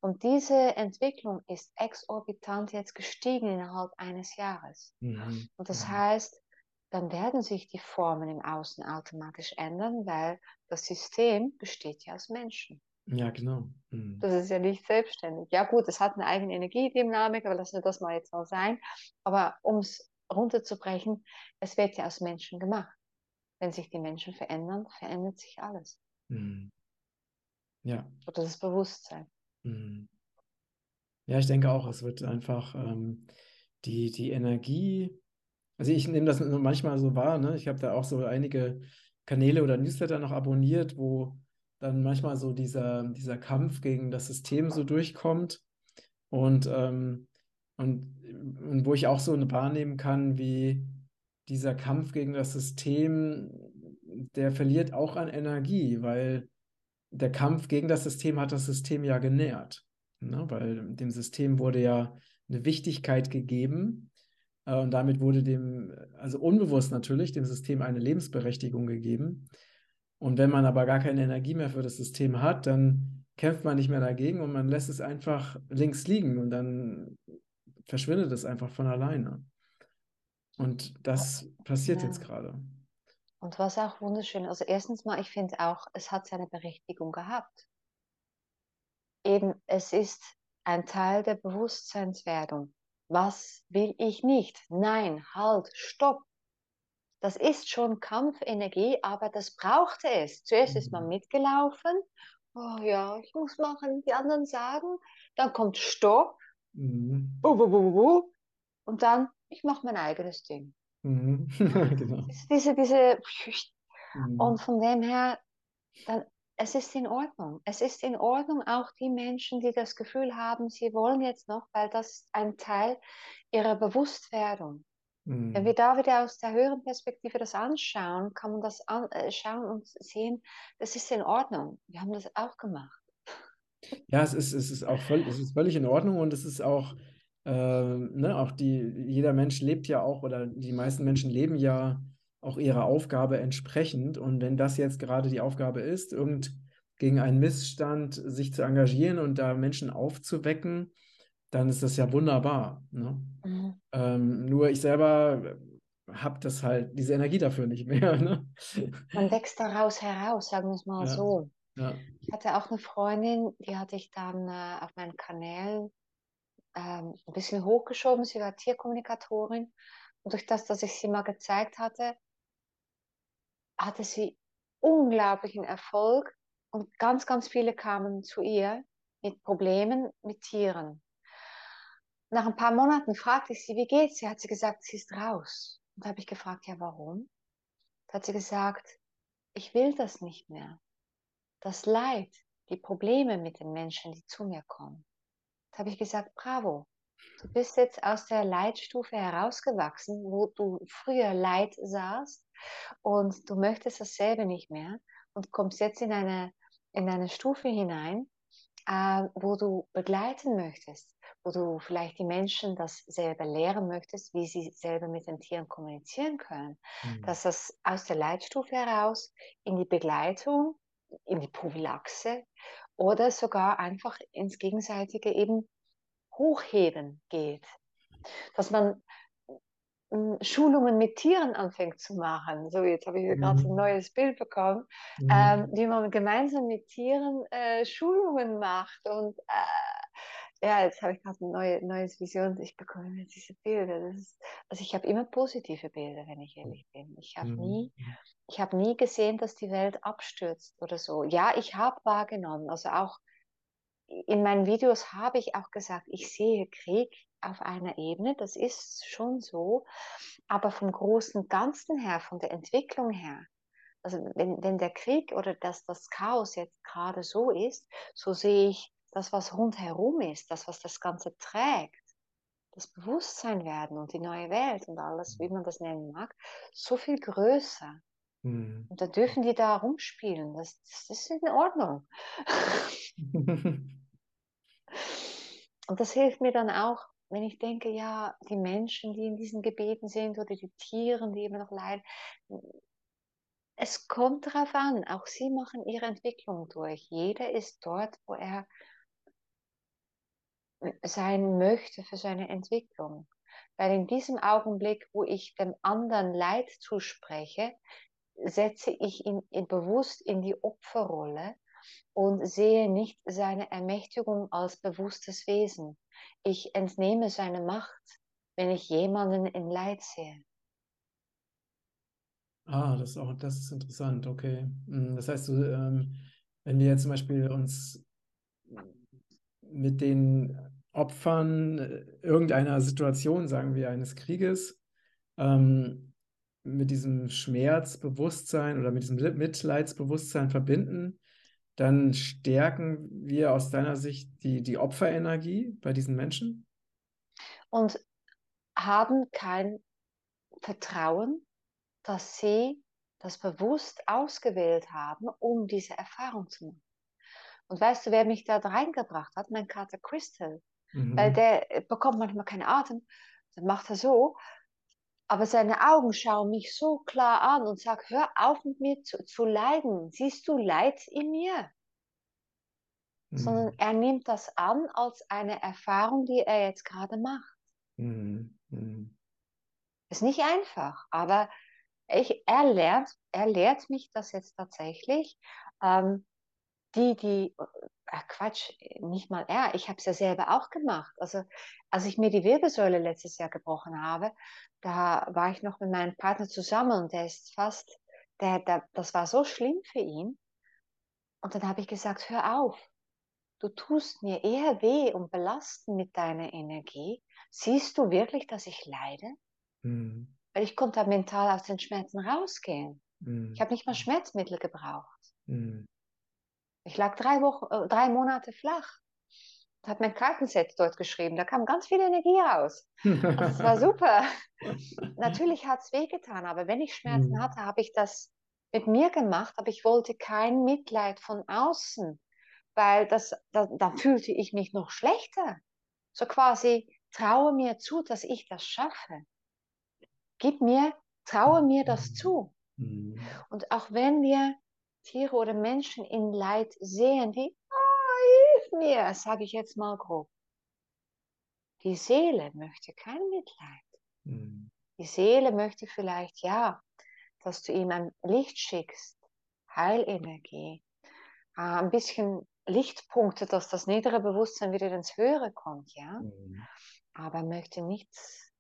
Und diese Entwicklung ist exorbitant jetzt gestiegen innerhalb eines Jahres. Mhm. Und das mhm. heißt, dann werden sich die Formen im Außen automatisch ändern, weil das System besteht ja aus Menschen. Ja, genau. Mhm. Das ist ja nicht selbstständig. Ja gut, es hat eine eigene Energiedynamik, aber lassen wir das mal jetzt mal sein. Aber um es runterzubrechen, es wird ja aus Menschen gemacht. Wenn sich die Menschen verändern, verändert sich alles. Mhm. Ja. Oder das Bewusstsein. Mhm. Ja, ich denke auch, es wird einfach ähm, die, die Energie, also ich nehme das manchmal so wahr, ne? Ich habe da auch so einige Kanäle oder Newsletter noch abonniert, wo dann manchmal so dieser, dieser Kampf gegen das System so durchkommt. Und ähm, und, und wo ich auch so wahrnehmen kann, wie dieser Kampf gegen das System, der verliert auch an Energie, weil der Kampf gegen das System hat das System ja genährt. Ne? Weil dem System wurde ja eine Wichtigkeit gegeben äh, und damit wurde dem, also unbewusst natürlich, dem System eine Lebensberechtigung gegeben. Und wenn man aber gar keine Energie mehr für das System hat, dann kämpft man nicht mehr dagegen und man lässt es einfach links liegen und dann verschwindet es einfach von alleine. Und das passiert ja. jetzt gerade. Und was auch wunderschön, also erstens mal, ich finde auch, es hat seine Berechtigung gehabt. Eben, es ist ein Teil der Bewusstseinswerdung. Was will ich nicht? Nein, halt, stopp. Das ist schon Kampfenergie, aber das brauchte es. Zuerst ist man mhm. mitgelaufen. Oh ja, ich muss machen, die anderen sagen. Dann kommt Stopp. Mhm. Und dann, ich mache mein eigenes Ding. Mhm. genau. Diese, diese, mhm. Und von dem her, dann, es ist in Ordnung. Es ist in Ordnung, auch die Menschen, die das Gefühl haben, sie wollen jetzt noch, weil das ist ein Teil ihrer Bewusstwerdung. Mhm. Wenn wir da wieder aus der höheren Perspektive das anschauen, kann man das anschauen äh, und sehen, das ist in Ordnung. Wir haben das auch gemacht. Ja, es ist, es ist auch voll, es ist völlig in Ordnung und es ist auch, äh, ne, auch die, jeder Mensch lebt ja auch oder die meisten Menschen leben ja auch ihrer Aufgabe entsprechend. Und wenn das jetzt gerade die Aufgabe ist, irgend gegen einen Missstand sich zu engagieren und da Menschen aufzuwecken, dann ist das ja wunderbar. Ne? Mhm. Ähm, nur ich selber habe das halt, diese Energie dafür nicht mehr. Ne? Man wächst daraus heraus, sagen wir es mal Ja. so. Ja. Ich hatte auch eine Freundin, die hatte ich dann äh, auf meinen Kanälen ähm, ein bisschen hochgeschoben. Sie war Tierkommunikatorin. Und durch das, dass ich sie mal gezeigt hatte, hatte sie unglaublichen Erfolg. Und ganz, ganz viele kamen zu ihr mit Problemen mit Tieren. Nach ein paar Monaten fragte ich sie, wie geht's? Sie hat sie gesagt, sie ist raus. Und da habe ich gefragt, ja, warum? Da hat sie gesagt, ich will das nicht mehr. Das Leid, die Probleme mit den Menschen, die zu mir kommen. Da habe ich gesagt, bravo. Du bist jetzt aus der Leitstufe herausgewachsen, wo du früher Leid sahst und du möchtest dasselbe nicht mehr und kommst jetzt in eine, in eine Stufe hinein, äh, wo du begleiten möchtest, wo du vielleicht die Menschen das selber lehren möchtest, wie sie selber mit den Tieren kommunizieren können. Mhm. Dass das aus der Leitstufe heraus in die Begleitung, in die Prophylaxe oder sogar einfach ins gegenseitige eben Hochheben geht. Dass man mm, Schulungen mit Tieren anfängt zu machen. So, jetzt habe ich hier gerade ein Mhm. neues Bild bekommen, Mhm. ähm, wie man gemeinsam mit Tieren äh, Schulungen macht. Und äh, ja, jetzt habe ich gerade ein neue, neues Vision. Ich bekomme jetzt diese Bilder. Das ist, also ich habe immer positive Bilder, wenn ich ehrlich bin. Ich habe Mhm. nie, ich habe nie gesehen, dass die Welt abstürzt oder so. Ja, ich habe wahrgenommen, also auch in meinen Videos habe ich auch gesagt, ich sehe Krieg auf einer Ebene, das ist schon so, aber vom großen Ganzen her, von der Entwicklung her, also wenn, wenn der Krieg oder das, das Chaos jetzt gerade so ist, so sehe ich das, was rundherum ist, das, was das Ganze trägt, das Bewusstsein werden und die neue Welt und alles, wie man das nennen mag, so viel größer. Mhm. Und da dürfen die da rumspielen, das, das ist in Ordnung. Und das hilft mir dann auch, wenn ich denke, ja, die Menschen, die in diesen Gebieten sind oder die Tiere, die immer noch leiden, es kommt darauf an, auch sie machen ihre Entwicklung durch. Jeder ist dort, wo er sein möchte für seine Entwicklung. Weil in diesem Augenblick, wo ich dem anderen Leid zuspreche, setze ich ihn bewusst in die Opferrolle und sehe nicht seine Ermächtigung als bewusstes Wesen. Ich entnehme seine Macht, wenn ich jemanden in Leid sehe. Ah, das ist auch, das ist interessant, okay. Mm, Das heißt, ähm, wenn wir jetzt zum Beispiel uns mit den Opfern äh, irgendeiner Situation, sagen wir, eines Krieges, ähm, mit diesem Schmerzbewusstsein oder mit diesem Mitleidsbewusstsein verbinden, dann stärken wir aus deiner Sicht die, die Opferenergie bei diesen Menschen? Und haben kein Vertrauen, dass sie das bewusst ausgewählt haben, um diese Erfahrung zu machen. Und weißt du, wer mich da reingebracht hat? Mein Kater Crystal. Weil Mhm. der äh, bekommt manchmal keinen Atem. Dann macht er so. Aber seine Augen schauen mich so klar an und sagen, hör auf mit mir zu, zu leiden. Siehst du Leid in mir? Sondern Mhm. er nimmt das an als eine Erfahrung, die er jetzt gerade macht. Mhm. Mhm. Ist nicht einfach, aber ich, er, lernt, er lehrt mich das jetzt tatsächlich. Ähm, die, die, äh, Quatsch, nicht mal er, ich habe es ja selber auch gemacht. Also als ich mir die Wirbelsäule letztes Jahr gebrochen habe, da war ich noch mit meinem Partner zusammen und der ist fast, der, der, das war so schlimm für ihn. Und dann habe ich gesagt, hör auf, du tust mir eher weh und belasten mit deiner Energie. Siehst du wirklich, dass ich leide? Mhm. Weil ich konnte mental aus den Schmerzen rausgehen. Mhm. Ich habe nicht mal Schmerzmittel gebraucht. Mhm. Ich lag drei, Wochen, äh, drei Monate flach. Hat mein Kartenset dort geschrieben. Da kam ganz viel Energie raus. Also es war super. Natürlich hat es wehgetan, aber wenn ich Schmerzen Mhm. hatte, habe ich das mit mir gemacht, aber ich wollte kein Mitleid von außen, weil das, da, da fühlte ich mich noch schlechter. So quasi, traue mir zu, dass ich das schaffe. Gib mir, traue mir das zu. Mhm. Und auch wenn wir Tiere oder Menschen in Leid sehen, die, oh, hilf mir, sage ich jetzt mal grob. Die Seele möchte kein Mitleid. Mhm. Die Seele möchte vielleicht, ja, dass du ihm ein Licht schickst, Heilenergie, äh, ein bisschen Lichtpunkte, dass das niedere Bewusstsein wieder ins Höhere kommt, ja. Mhm. Aber er möchte nichts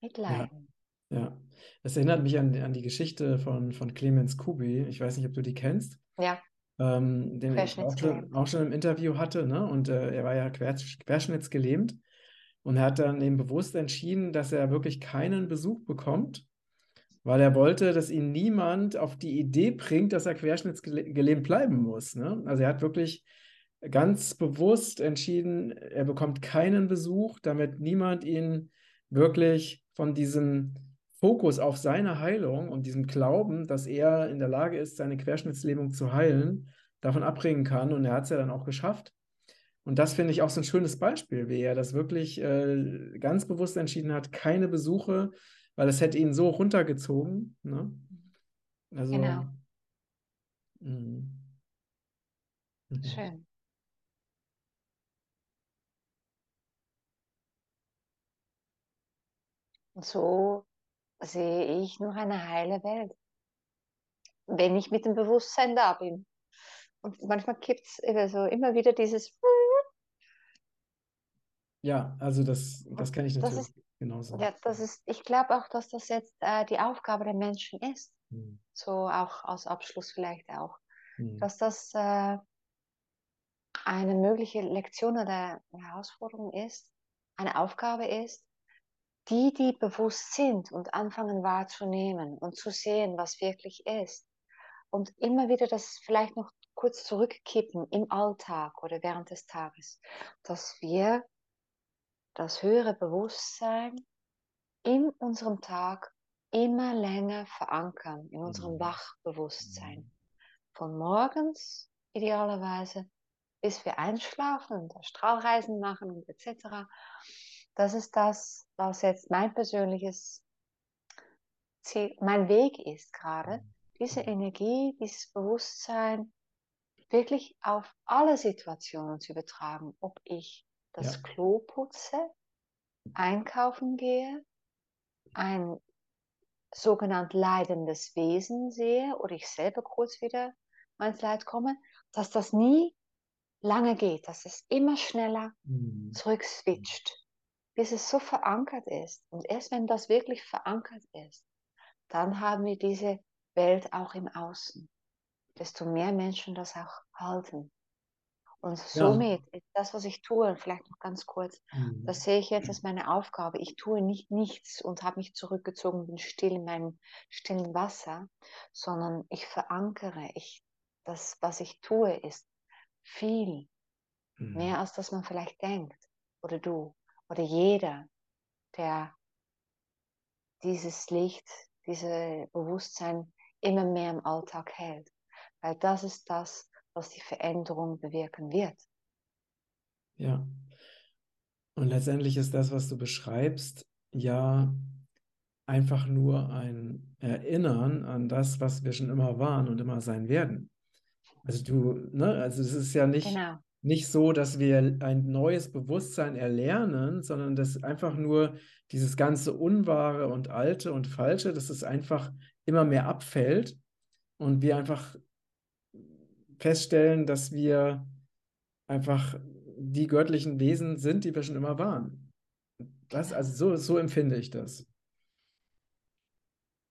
mitleiden. Ja. Das erinnert mich an, an die Geschichte von, von Clemens Kubi. Ich weiß nicht, ob du die kennst. Ja. Ähm, den ich auch schon, auch schon im Interview hatte, ne? Und äh, er war ja querschnittsgelähmt. Und er hat dann eben bewusst entschieden, dass er wirklich keinen Besuch bekommt, weil er wollte, dass ihn niemand auf die Idee bringt, dass er querschnittsgelähmt bleiben muss. Ne? Also er hat wirklich ganz bewusst entschieden, er bekommt keinen Besuch, damit niemand ihn wirklich von diesem Fokus auf seine Heilung und diesem Glauben, dass er in der Lage ist, seine Querschnittslähmung zu heilen, davon abbringen kann. Und er hat es ja dann auch geschafft. Und das finde ich auch so ein schönes Beispiel, wie er das wirklich äh, ganz bewusst entschieden hat, keine Besuche, weil es hätte ihn so runtergezogen. Ne? Also, genau. Mh. Schön. Und so sehe ich noch eine heile Welt, wenn ich mit dem Bewusstsein da bin. Und manchmal gibt es so immer wieder dieses ja, also das, das kenne ich natürlich ist, genauso. Ja, das ist, ich glaube auch, dass das jetzt äh, die Aufgabe der Menschen ist. Hm. So auch als Abschluss vielleicht auch. Hm. Dass das äh, eine mögliche Lektion oder Herausforderung ist, eine Aufgabe ist, die, die bewusst sind und anfangen wahrzunehmen und zu sehen, was wirklich ist. Und immer wieder das vielleicht noch kurz zurückkippen im Alltag oder während des Tages, dass wir das höhere Bewusstsein in unserem Tag immer länger verankern, in unserem mhm. Wachbewusstsein. Mhm. Von morgens idealerweise bis wir einschlafen und Strahlreisen machen und etc. Das ist das, was jetzt mein persönliches Ziel, mein Weg ist gerade, mhm. diese Energie, dieses Bewusstsein wirklich auf alle Situationen zu übertragen, ob ich das ja. Klo putze, einkaufen gehe, ein sogenannt leidendes Wesen sehe oder ich selber kurz wieder ins Leid komme, dass das nie lange geht, dass es immer schneller mhm. zurückswitcht, bis es so verankert ist. Und erst wenn das wirklich verankert ist, dann haben wir diese Welt auch im Außen. Desto mehr Menschen das auch halten. Und somit ja. ist das, was ich tue, vielleicht noch ganz kurz, mhm. das sehe ich jetzt als meine Aufgabe. Ich tue nicht nichts und habe mich zurückgezogen, bin still in meinem stillen Wasser, sondern ich verankere. Ich, das, was ich tue, ist viel mhm. mehr, als das man vielleicht denkt. Oder du. Oder jeder, der dieses Licht, dieses Bewusstsein immer mehr im Alltag hält. Weil das ist das, was die Veränderung bewirken wird. Ja. Und letztendlich ist das, was du beschreibst, ja einfach nur ein Erinnern an das, was wir schon immer waren und immer sein werden. Also du, ne, also es ist ja nicht, genau. Nicht so, dass wir ein neues Bewusstsein erlernen, sondern dass einfach nur dieses ganze Unwahre und Alte und Falsche, dass es einfach immer mehr abfällt und wir einfach feststellen, dass wir einfach die göttlichen Wesen sind, die wir schon immer waren. Das, also so, so empfinde ich das.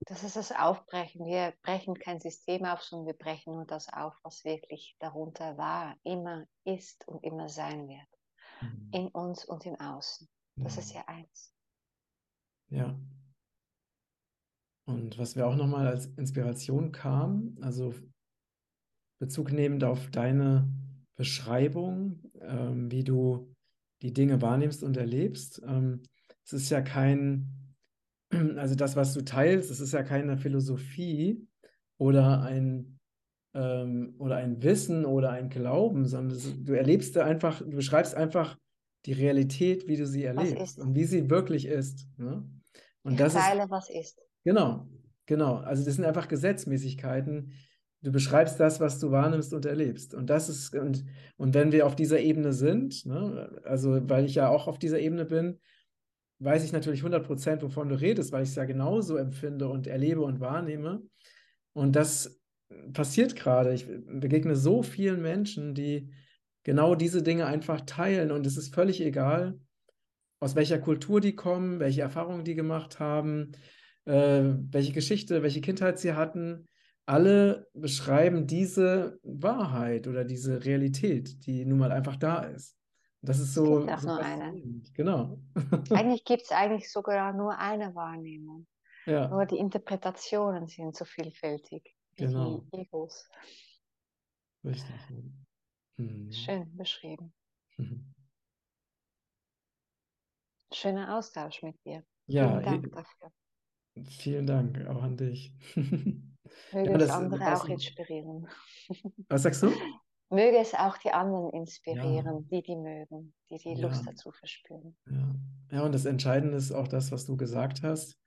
Das ist das Aufbrechen. Wir brechen kein System auf, sondern wir brechen nur das auf, was wirklich darunter war, immer ist und immer sein wird. Mhm. In uns und im Außen. Das mhm. ist ja eins. Ja. Und was mir auch nochmal als Inspiration kam, also Bezug nehmend auf deine Beschreibung, ähm, wie du die Dinge wahrnimmst und erlebst. Ähm, es ist ja kein, also das, was du teilst, es ist ja keine Philosophie oder ein ähm, oder ein Wissen oder ein Glauben, sondern es, du erlebst einfach, du beschreibst einfach die Realität, wie du sie erlebst und wie sie wirklich ist. Ne? Und ich das teile, ist, was ist. Genau, genau. Also das sind einfach Gesetzmäßigkeiten, Du beschreibst das, was du wahrnimmst und erlebst. Und das ist, und, und wenn wir auf dieser Ebene sind, ne, also weil ich ja auch auf dieser Ebene bin, weiß ich natürlich 100 Prozent, wovon du redest, weil ich es ja genauso empfinde und erlebe und wahrnehme. Und das passiert gerade. Ich begegne so vielen Menschen, die genau diese Dinge einfach teilen. Und es ist völlig egal, aus welcher Kultur die kommen, welche Erfahrungen die gemacht haben, äh, welche Geschichte, welche Kindheit sie hatten. Alle beschreiben diese Wahrheit oder diese Realität, die nun mal einfach da ist. Das ist so. Es gibt auch so nur eine. Genau. Eigentlich gibt es eigentlich sogar nur eine Wahrnehmung. Ja. Nur die Interpretationen sind so vielfältig wie Genau. die Egos. Richtig. Mhm. Schön beschrieben. Mhm. Schöner Austausch mit dir. Ja, Vielen Dank dafür. vielen Dank auch an dich. Möge Ja, das- andere das- auch inspirieren. Was sagst du? Möge es auch die anderen inspirieren, die die mögen, die die Ja. Lust dazu verspüren. Ja. ja, und das Entscheidende ist auch das, was du gesagt hast.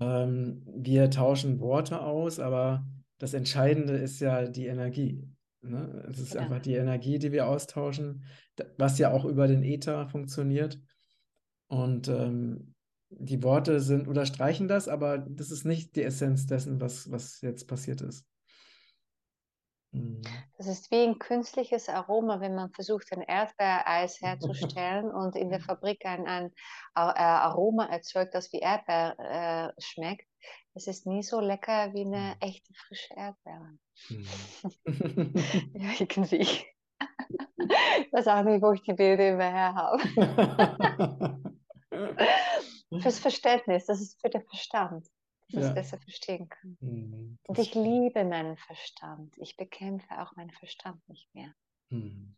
Ähm, wir tauschen Worte aus, aber das Entscheidende ist ja die Energie. Ne? Es ist Genau. einfach die Energie, die wir austauschen, was ja auch über den Äther funktioniert. Und ähm, die Worte sind unterstreichen das, aber das ist nicht die Essenz dessen, was, was jetzt passiert ist. Mhm. Das ist wie ein künstliches Aroma, wenn man versucht, ein Erdbeereis herzustellen und in der Fabrik ein, ein äh, Aroma erzeugt, das wie Erdbeer äh, schmeckt. Es ist nie so lecker wie eine echte frische Erdbeere. Mhm. Ja, irgendwie. Ich weiß auch nicht, wo ich die Bilder immer her habe. Fürs Verständnis, das ist für den Verstand, man Ja. es besser verstehen kann. Mhm, Und das ich stimmt. liebe meinen Verstand. Ich bekämpfe auch meinen Verstand nicht mehr. Mhm.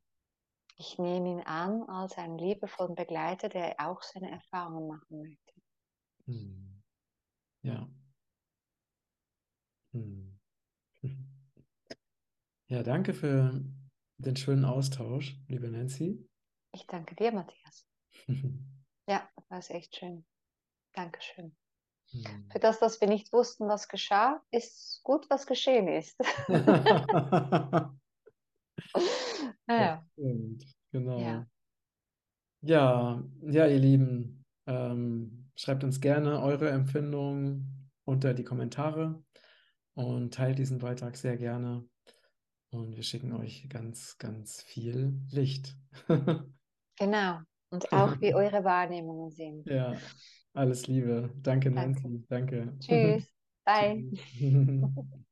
Ich nehme ihn an als einen liebevollen Begleiter, der auch seine Erfahrungen machen möchte. Mhm. Ja. Mhm. Ja, danke für den schönen Austausch, liebe Nancy. Ich danke dir, Matthias. Ja, war es echt schön. Dankeschön. Mhm. Für das, dass wir nicht wussten, was geschah, ist gut, was geschehen ist. naja, Stimmt, genau. Ja. Ja, ja, ihr Lieben, ähm, schreibt uns gerne eure Empfindungen unter die Kommentare und teilt diesen Beitrag sehr gerne. Und wir schicken euch ganz, ganz viel Licht. genau. Und auch wie eure Wahrnehmungen sind. Ja, alles Liebe. Danke, Danke. Nancy. Danke. Tschüss. Bye.